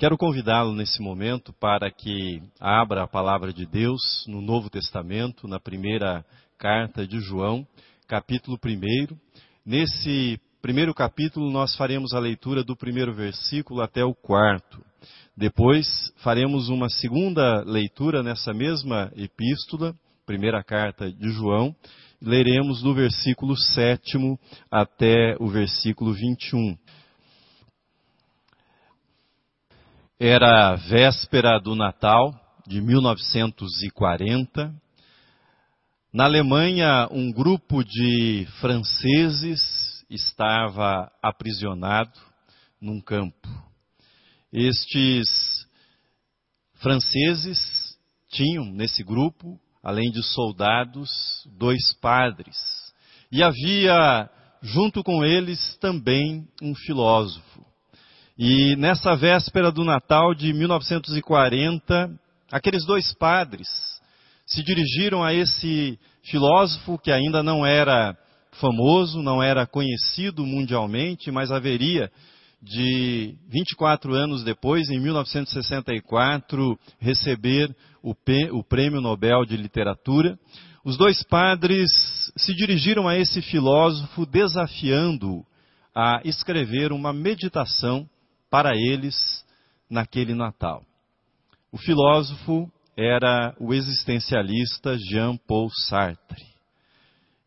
Quero convidá-lo nesse momento para que abra a palavra de Deus no Novo Testamento, na primeira carta de João, capítulo 1. Nesse primeiro capítulo, nós faremos a leitura do primeiro versículo até o quarto. Depois, faremos uma segunda leitura nessa mesma epístola, primeira carta de João, leremos do versículo 7 até o versículo 21. Era véspera do Natal de 1940. Na Alemanha, um grupo de franceses estava aprisionado num campo. Estes franceses tinham nesse grupo, além de soldados, dois padres. E havia junto com eles também um filósofo. E nessa véspera do Natal de 1940, aqueles dois padres se dirigiram a esse filósofo que ainda não era famoso, não era conhecido mundialmente, mas haveria de 24 anos depois, em 1964, receber o Prêmio Nobel de Literatura. Os dois padres se dirigiram a esse filósofo desafiando-o a escrever uma meditação para eles naquele Natal. O filósofo era o existencialista Jean-Paul Sartre.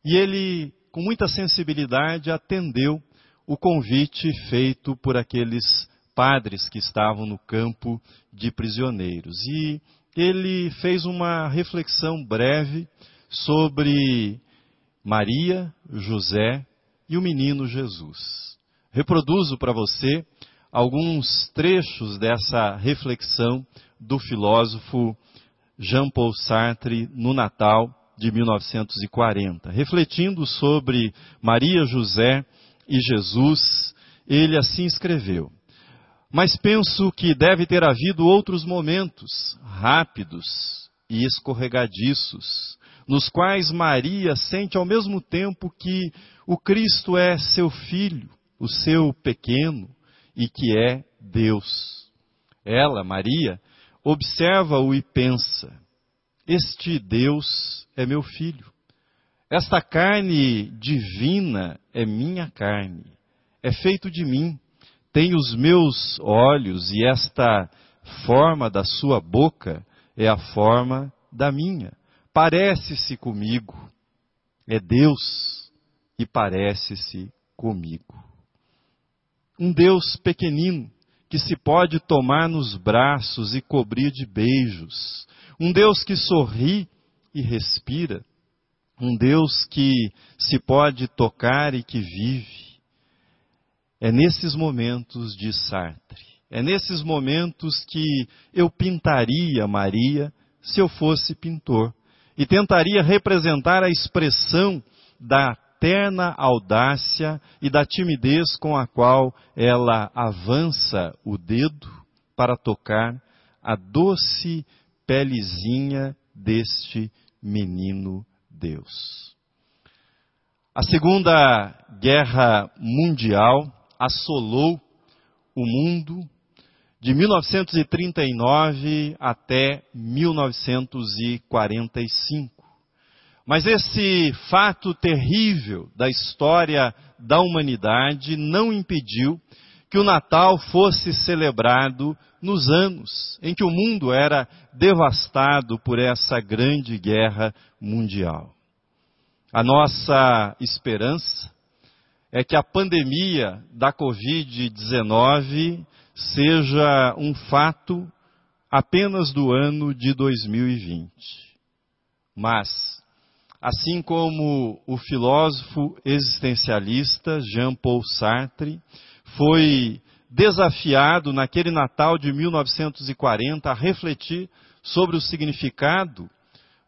E ele, com muita sensibilidade, atendeu o convite feito por aqueles padres que estavam no campo de prisioneiros. E ele fez uma reflexão breve sobre Maria, José e o menino Jesus. Reproduzo para você alguns trechos dessa reflexão do filósofo Jean-Paul Sartre no Natal de 1940. Refletindo sobre Maria, José e Jesus, ele assim escreveu: Mas penso que deve ter havido outros momentos rápidos e escorregadiços, nos quais Maria sente ao mesmo tempo que o Cristo é seu filho, o seu pequeno, e que é Deus. Ela, Maria, observa-o e pensa: Este Deus é meu filho. Esta carne divina é minha carne, é feito de mim, tem os meus olhos e esta forma da sua boca é a forma da minha. Parece-se comigo, é Deus e parece-se comigo um Deus pequenino que se pode tomar nos braços e cobrir de beijos, um Deus que sorri e respira, um Deus que se pode tocar e que vive. É nesses momentos, diz Sartre, é nesses momentos que eu pintaria Maria se eu fosse pintor. E tentaria representar a expressão da terna audácia e da timidez com a qual ela avança o dedo para tocar a doce pelezinha deste menino Deus. A Segunda Guerra Mundial assolou o mundo de 1939 até 1945. Mas esse fato terrível da história da humanidade não impediu que o Natal fosse celebrado nos anos em que o mundo era devastado por essa grande guerra mundial. A nossa esperança é que a pandemia da Covid-19 seja um fato apenas do ano de 2020. Mas assim como o filósofo existencialista Jean-Paul Sartre foi desafiado naquele Natal de 1940 a refletir sobre o significado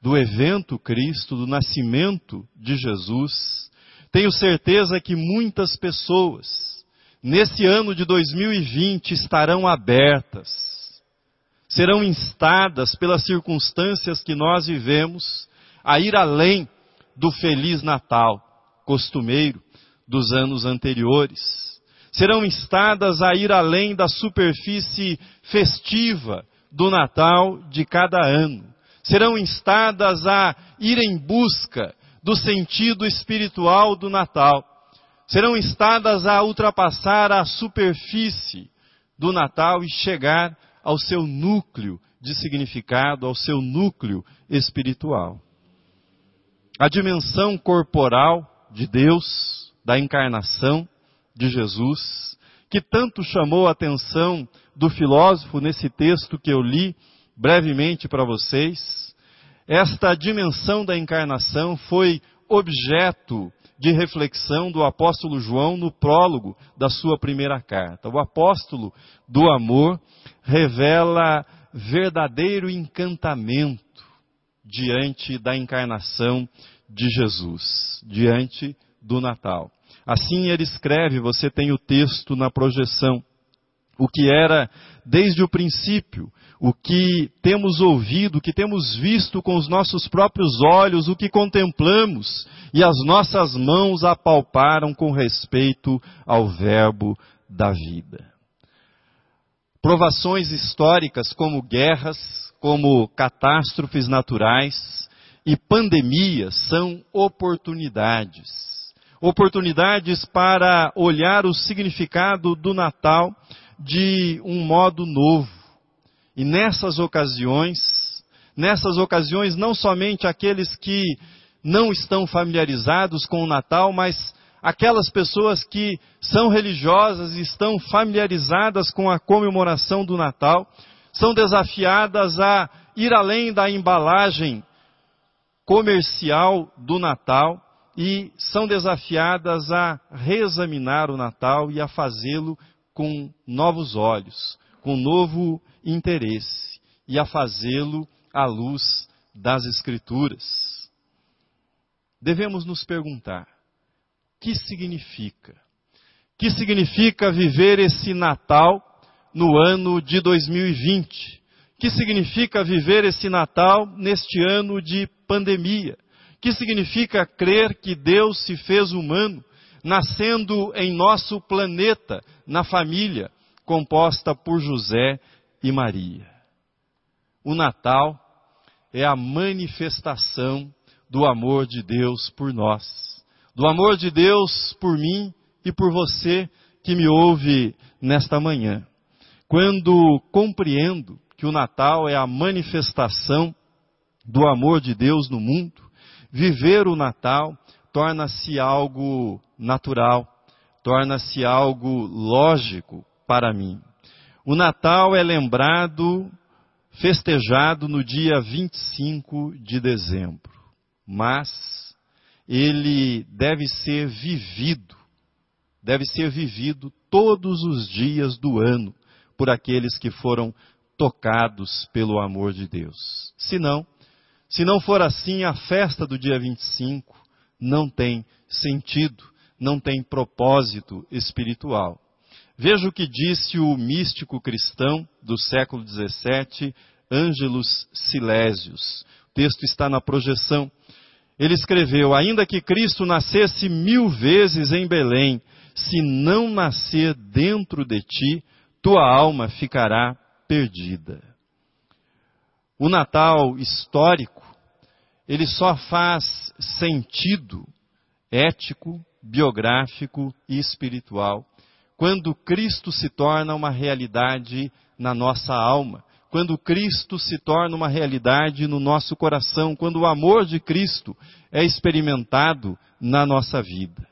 do evento Cristo, do nascimento de Jesus, tenho certeza que muitas pessoas nesse ano de 2020 estarão abertas, serão instadas pelas circunstâncias que nós vivemos a ir além do Feliz Natal costumeiro dos anos anteriores. serão instadas a ir além da superfície festiva do Natal de cada ano. Serão instadas a ir em busca do sentido espiritual do Natal. Serão instadas a ultrapassar a superfície do Natal e chegar ao seu núcleo de significado, ao seu núcleo espiritual. A dimensão corporal de Deus, da encarnação de Jesus, que tanto chamou a atenção do filósofo nesse texto que eu li brevemente para vocês, esta dimensão da encarnação foi objeto de reflexão do apóstolo João no prólogo da sua primeira carta. O apóstolo do amor revela verdadeiro encantamento diante da encarnação de Jesus, diante do Natal. Assim ele escreve, você tem o texto na projeção. O que era desde o princípio, o que temos ouvido, o que temos visto com os nossos próprios olhos, o que contemplamos e as nossas mãos apalparam com respeito ao Verbo da vida. Provações históricas como guerras, como catástrofes naturais e pandemias são oportunidades. Oportunidades para olhar o significado do Natal de um modo novo. E nessas ocasiões, nessas ocasiões, não somente aqueles que não estão familiarizados com o Natal, mas aquelas pessoas que são religiosas e estão familiarizadas com a comemoração do Natal, são desafiadas a ir além da embalagem comercial do Natal e são desafiadas a reexaminar o Natal e a fazê-lo com novos olhos, com novo interesse e a fazê-lo à luz das Escrituras. Devemos nos perguntar: que significa? Que significa viver esse Natal no ano de 2020? Que significa viver esse Natal neste ano de pandemia? Que significa crer que Deus se fez humano nascendo em nosso planeta, na família, composta por José e Maria. O Natal é a manifestação do amor de Deus por nós, do amor de Deus por mim e por você que me ouve nesta manhã. Quando compreendo que o Natal é a manifestação do amor de Deus no mundo, viver o Natal torna-se algo natural, torna-se algo lógico para mim. O Natal é lembrado, festejado no dia 25 de dezembro, mas ele deve ser vivido, deve ser vivido todos os dias do ano por aqueles que foram tocados pelo amor de Deus. Se não, se não for assim, a festa do dia 25 não tem sentido, não tem propósito espiritual. Veja o que disse o místico cristão do século XVII, Ângelus Silésios. O texto está na projeção. Ele escreveu: Ainda que Cristo nascesse mil vezes em Belém, se não nascer dentro de ti, tua alma ficará perdida. O Natal histórico, ele só faz sentido ético, biográfico e espiritual. Quando Cristo se torna uma realidade na nossa alma, quando Cristo se torna uma realidade no nosso coração, quando o amor de Cristo é experimentado na nossa vida.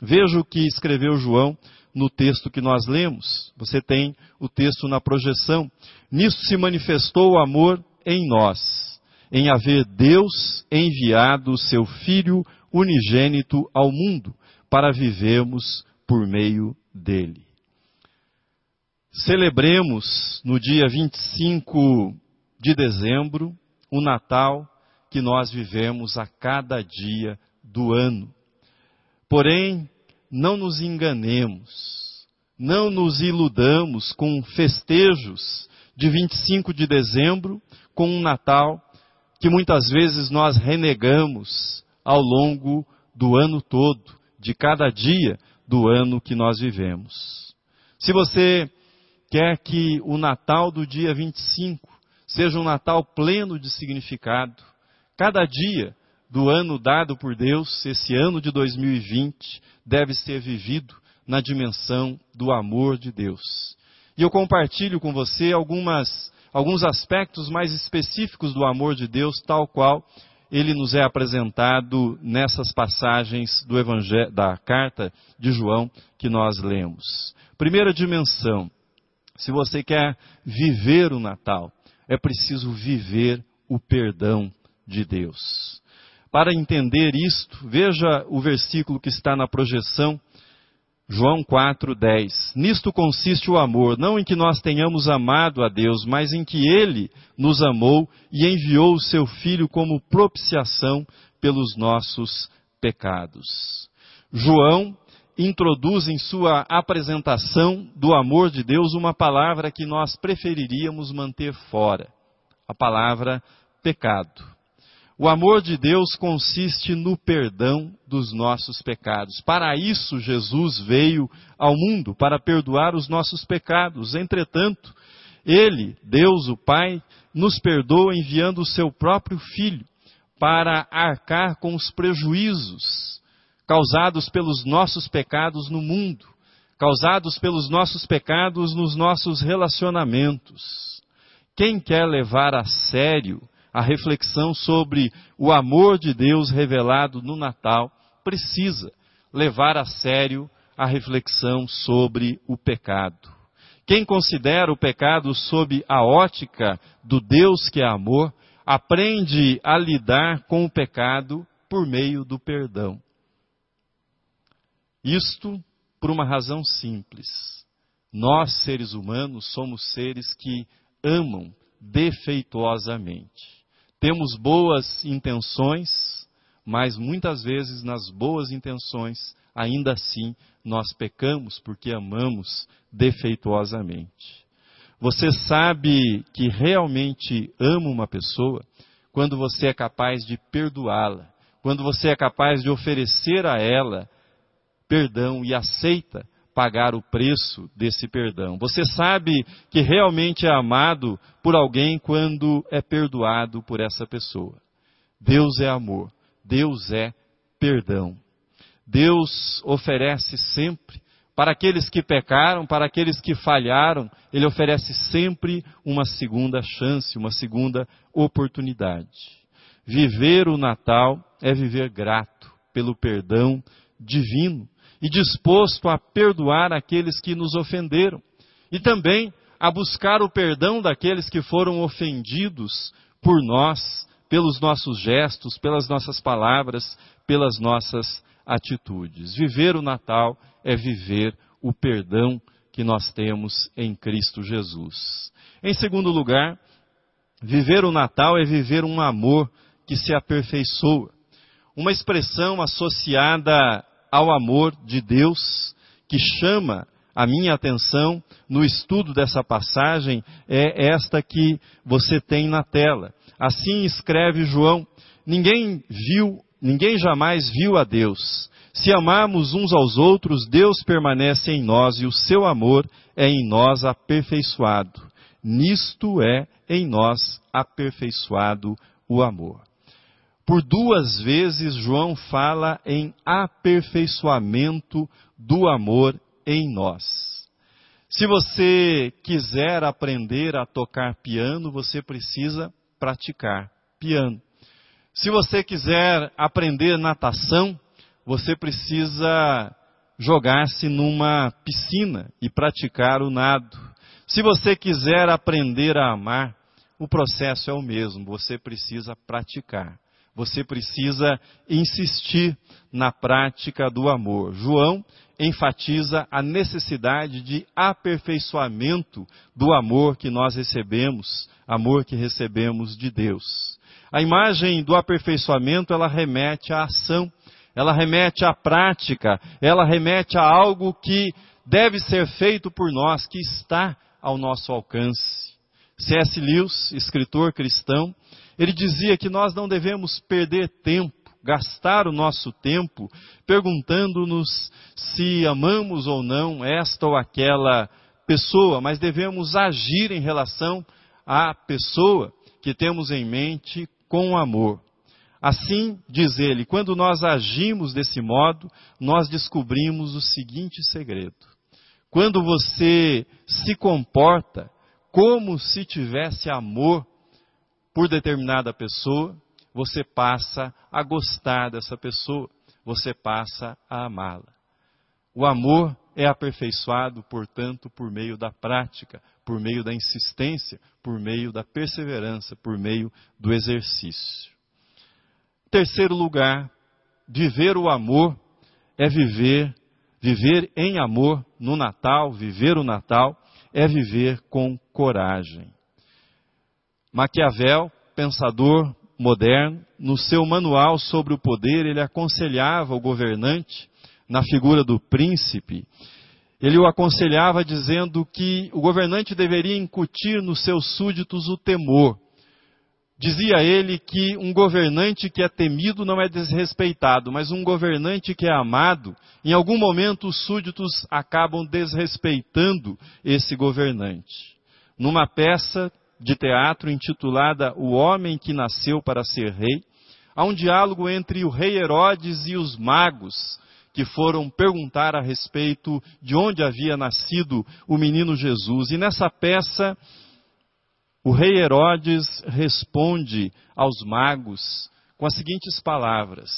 Veja o que escreveu João no texto que nós lemos. Você tem o texto na projeção. Nisso se manifestou o amor em nós, em haver Deus enviado o seu Filho unigênito ao mundo, para vivermos por meio dele. Celebremos no dia 25 de dezembro o Natal que nós vivemos a cada dia do ano. Porém, não nos enganemos, não nos iludamos com festejos de 25 de dezembro, com um Natal que muitas vezes nós renegamos ao longo do ano todo, de cada dia do ano que nós vivemos. Se você quer que o Natal do dia 25 seja um Natal pleno de significado, cada dia do ano dado por Deus, esse ano de 2020, deve ser vivido na dimensão do amor de Deus. E eu compartilho com você algumas, alguns aspectos mais específicos do amor de Deus, tal qual ele nos é apresentado nessas passagens do evangelho, da carta de João que nós lemos. Primeira dimensão, se você quer viver o Natal, é preciso viver o perdão de Deus. Para entender isto, veja o versículo que está na projeção, João 4:10. Nisto consiste o amor, não em que nós tenhamos amado a Deus, mas em que ele nos amou e enviou o seu filho como propiciação pelos nossos pecados. João introduz em sua apresentação do amor de Deus uma palavra que nós preferiríamos manter fora, a palavra pecado. O amor de Deus consiste no perdão dos nossos pecados. Para isso, Jesus veio ao mundo, para perdoar os nossos pecados. Entretanto, Ele, Deus o Pai, nos perdoa enviando o seu próprio Filho para arcar com os prejuízos causados pelos nossos pecados no mundo, causados pelos nossos pecados nos nossos relacionamentos. Quem quer levar a sério a reflexão sobre o amor de Deus revelado no Natal, precisa levar a sério a reflexão sobre o pecado. Quem considera o pecado sob a ótica do Deus que é amor, aprende a lidar com o pecado por meio do perdão. Isto por uma razão simples. Nós, seres humanos, somos seres que amam defeituosamente. Temos boas intenções, mas muitas vezes nas boas intenções, ainda assim, nós pecamos porque amamos defeituosamente. Você sabe que realmente ama uma pessoa quando você é capaz de perdoá-la, quando você é capaz de oferecer a ela perdão e aceita pagar o preço desse perdão. Você sabe que realmente é amado por alguém quando é perdoado por essa pessoa. Deus é amor, Deus é perdão. Deus oferece sempre para aqueles que pecaram, para aqueles que falharam, Ele oferece sempre uma segunda chance, uma segunda oportunidade. Viver o Natal é viver grato pelo perdão divino e disposto a perdoar aqueles que nos ofenderam, e também a buscar o perdão daqueles que foram ofendidos por nós, pelos nossos gestos, pelas nossas palavras, pelas nossas atitudes. Viver o Natal é viver o perdão que nós temos em Cristo Jesus. Em segundo lugar, viver o Natal é viver um amor que se aperfeiçoa. Uma expressão associada ao amor de Deus que chama a minha atenção no estudo dessa passagem é esta que você tem na tela. Assim escreve João: Ninguém viu, ninguém jamais viu a Deus. Se amarmos uns aos outros, Deus permanece em nós e o seu amor é em nós aperfeiçoado. Nisto é em nós aperfeiçoado o amor. Por duas vezes, João fala em aperfeiçoamento do amor em nós. Se você quiser aprender a tocar piano, você precisa praticar piano. Se você quiser aprender natação, você precisa jogar-se numa piscina e praticar o nado. Se você quiser aprender a amar, o processo é o mesmo, você precisa praticar. Você precisa insistir na prática do amor. João enfatiza a necessidade de aperfeiçoamento do amor que nós recebemos, amor que recebemos de Deus. A imagem do aperfeiçoamento, ela remete à ação, ela remete à prática, ela remete a algo que deve ser feito por nós, que está ao nosso alcance. C.S. Lewis, escritor cristão, ele dizia que nós não devemos perder tempo gastar o nosso tempo perguntando-nos se amamos ou não esta ou aquela pessoa, mas devemos agir em relação à pessoa que temos em mente com amor. Assim, diz ele, quando nós agimos desse modo, nós descobrimos o seguinte segredo. Quando você se comporta como se tivesse amor por determinada pessoa, você passa a gostar dessa pessoa, você passa a amá-la. O amor é aperfeiçoado, portanto, por meio da prática, por meio da insistência, por meio da perseverança, por meio do exercício. Terceiro lugar, viver o amor é viver, viver em amor no Natal, viver o Natal é viver com coragem. Maquiavel, pensador moderno, no seu manual sobre o poder, ele aconselhava o governante, na figura do príncipe, ele o aconselhava dizendo que o governante deveria incutir nos seus súditos o temor. Dizia ele que um governante que é temido não é desrespeitado, mas um governante que é amado, em algum momento os súditos acabam desrespeitando esse governante. Numa peça de teatro intitulada O Homem que Nasceu para Ser Rei, há um diálogo entre o rei Herodes e os magos que foram perguntar a respeito de onde havia nascido o menino Jesus. E nessa peça, o rei Herodes responde aos magos com as seguintes palavras: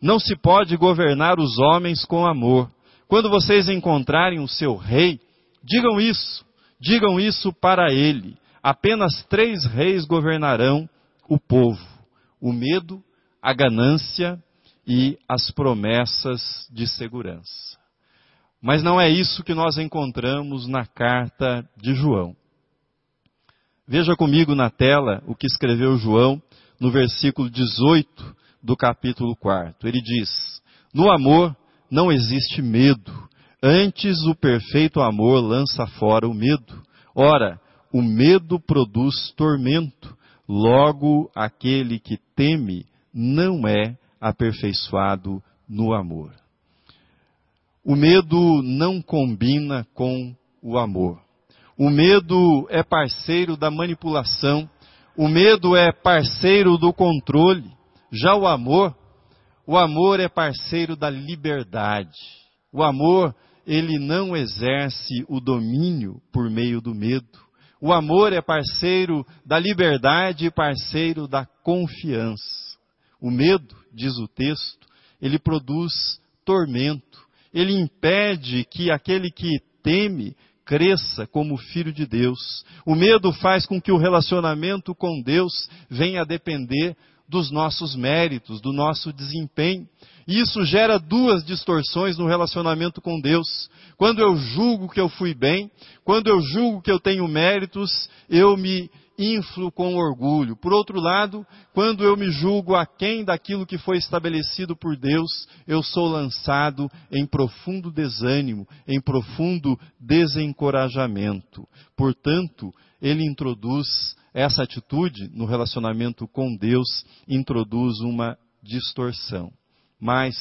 Não se pode governar os homens com amor. Quando vocês encontrarem o seu rei, digam isso, digam isso para ele apenas três reis governarão o povo: o medo, a ganância e as promessas de segurança. Mas não é isso que nós encontramos na carta de João. Veja comigo na tela o que escreveu João no versículo 18 do capítulo 4. Ele diz: No amor não existe medo, antes o perfeito amor lança fora o medo. Ora, o medo produz tormento, logo aquele que teme não é aperfeiçoado no amor. O medo não combina com o amor. O medo é parceiro da manipulação, o medo é parceiro do controle. Já o amor, o amor é parceiro da liberdade. O amor, ele não exerce o domínio por meio do medo. O amor é parceiro da liberdade e parceiro da confiança. O medo, diz o texto, ele produz tormento. Ele impede que aquele que teme cresça como filho de Deus. O medo faz com que o relacionamento com Deus venha a depender dos nossos méritos, do nosso desempenho. E isso gera duas distorções no relacionamento com Deus. Quando eu julgo que eu fui bem, quando eu julgo que eu tenho méritos, eu me inflo com orgulho. Por outro lado, quando eu me julgo aquém daquilo que foi estabelecido por Deus, eu sou lançado em profundo desânimo, em profundo desencorajamento. Portanto, ele introduz essa atitude no relacionamento com Deus, introduz uma distorção. Mas,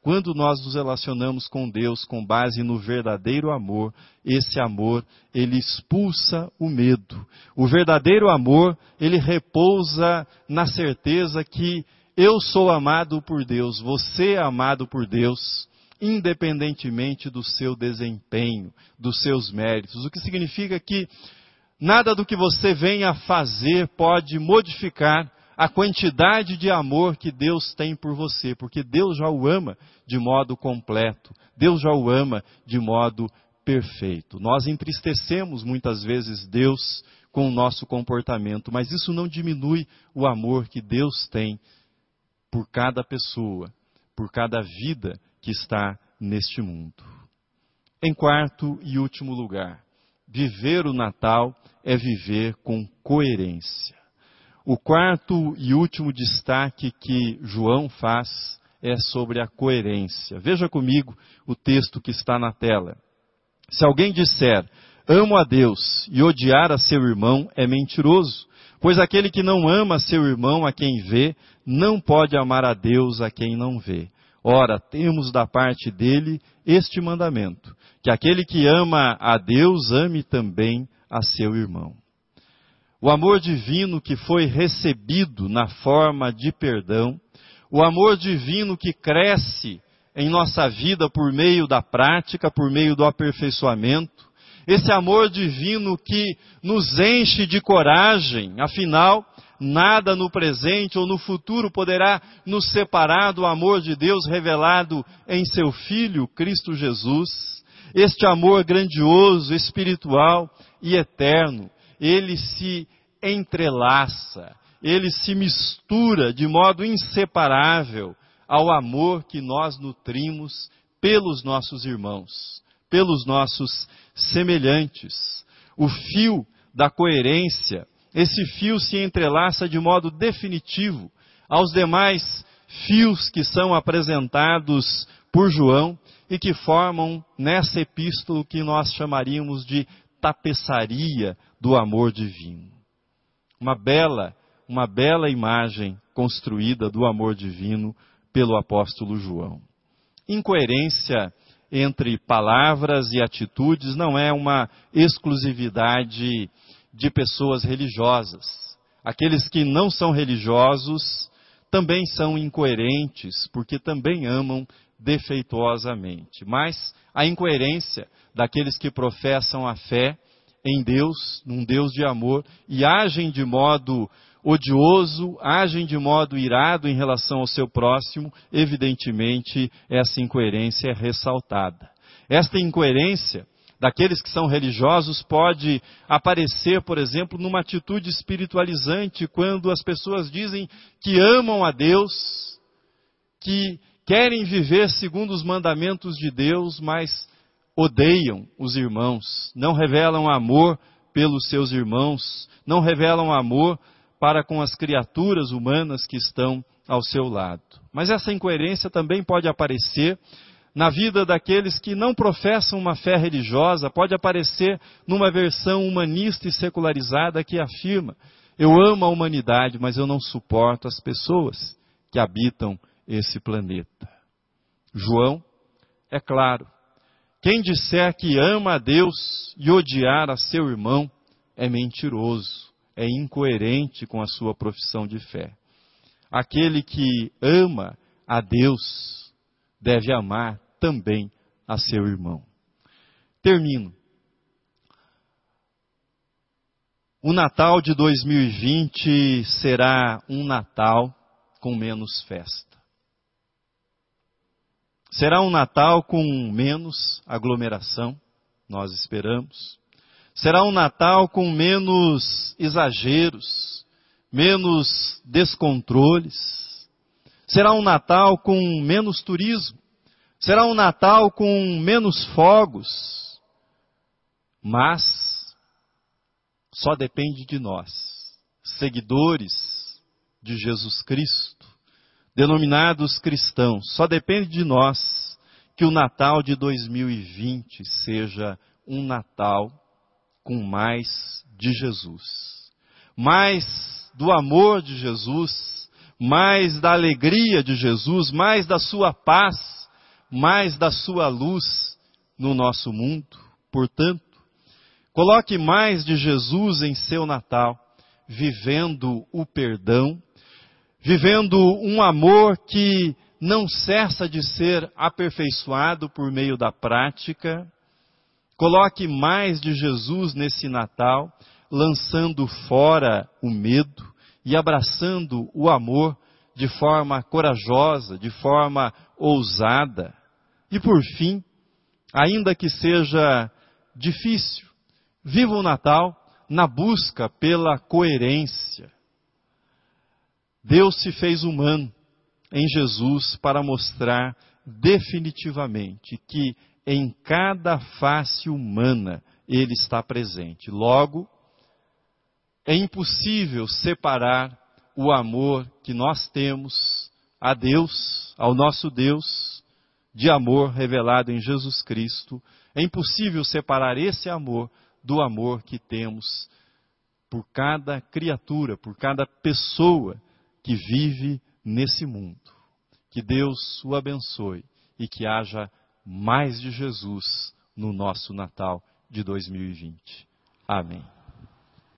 quando nós nos relacionamos com Deus com base no verdadeiro amor, esse amor, ele expulsa o medo. O verdadeiro amor, ele repousa na certeza que eu sou amado por Deus, você é amado por Deus, independentemente do seu desempenho, dos seus méritos. O que significa que nada do que você venha fazer pode modificar a quantidade de amor que Deus tem por você, porque Deus já o ama de modo completo, Deus já o ama de modo perfeito. Nós entristecemos muitas vezes Deus com o nosso comportamento, mas isso não diminui o amor que Deus tem por cada pessoa, por cada vida que está neste mundo. Em quarto e último lugar, viver o Natal é viver com coerência. O quarto e último destaque que João faz é sobre a coerência. Veja comigo o texto que está na tela. Se alguém disser, amo a Deus e odiar a seu irmão, é mentiroso, Pois aquele que não ama seu irmão a quem vê, não pode amar a Deus a quem não vê. Ora, temos da parte dele este mandamento: que aquele que ama a Deus ame também a seu irmão. O amor divino que foi recebido na forma de perdão, o amor divino que cresce em nossa vida por meio da prática, por meio do aperfeiçoamento, esse amor divino que nos enche de coragem, afinal, nada no presente ou no futuro poderá nos separar do amor de Deus revelado em seu Filho, Cristo Jesus. Este amor grandioso, espiritual e eterno, ele se entrelaça, ele se mistura de modo inseparável ao amor que nós nutrimos pelos nossos irmãos, pelos nossos semelhantes. O fio da coerência, esse fio se entrelaça de modo definitivo aos demais fios que são apresentados por João e que formam nessa epístola o que nós chamaríamos de tapeçaria do amor divino. Uma bela, uma bela imagem construída do amor divino pelo apóstolo João. Incoerência entre palavras e atitudes não é uma exclusividade de pessoas religiosas. Aqueles que não são religiosos também são incoerentes, porque também amam defeituosamente. Mas a incoerência daqueles que professam a fé em Deus, num Deus de amor, e agem de modo odioso, agem de modo irado em relação ao seu próximo, evidentemente essa incoerência é ressaltada. Esta incoerência daqueles que são religiosos pode aparecer, por exemplo, numa atitude espiritualizante, quando as pessoas dizem que amam a Deus, que querem viver segundo os mandamentos de Deus, mas odeiam os irmãos, não revelam amor pelos seus irmãos, não revelam amor para com as criaturas humanas que estão ao seu lado. Mas essa incoerência também pode aparecer na vida daqueles que não professam uma fé religiosa, pode aparecer numa versão humanista e secularizada que afirma: eu amo a humanidade, mas eu não suporto as pessoas que habitam esse planeta. João, é claro, quem disser que ama a Deus e odiar a seu irmão é mentiroso é incoerente com a sua profissão de fé. Aquele que ama a Deus deve amar também a seu irmão. Termino. O Natal de 2020 será um Natal com menos festa. Será um Natal com menos aglomeração, nós esperamos. Será um Natal com menos exageros, menos descontroles. Será um Natal com menos turismo. Será um Natal com menos fogos. Mas só depende de nós, seguidores de Jesus Cristo, denominados cristãos. Só depende de nós que o Natal de 2020 seja um Natal com mais de Jesus, mais do amor de Jesus, mais da alegria de Jesus, mais da sua paz, mais da sua luz no nosso mundo. Portanto, coloque mais de Jesus em seu Natal, vivendo o perdão, vivendo um amor que não cessa de ser aperfeiçoado por meio da prática, Coloque mais de Jesus nesse Natal, lançando fora o medo e abraçando o amor de forma corajosa, de forma ousada. E por fim, ainda que seja difícil, viva o Natal na busca pela coerência. Deus se fez humano em Jesus para mostrar definitivamente que em cada face humana ele está presente. Logo, é impossível separar o amor que nós temos a Deus, ao nosso Deus, de amor revelado em Jesus Cristo. É impossível separar esse amor do amor que temos por cada criatura, por cada pessoa que vive nesse mundo. Que Deus o abençoe e que haja mais de Jesus no nosso Natal de 2020. Amém.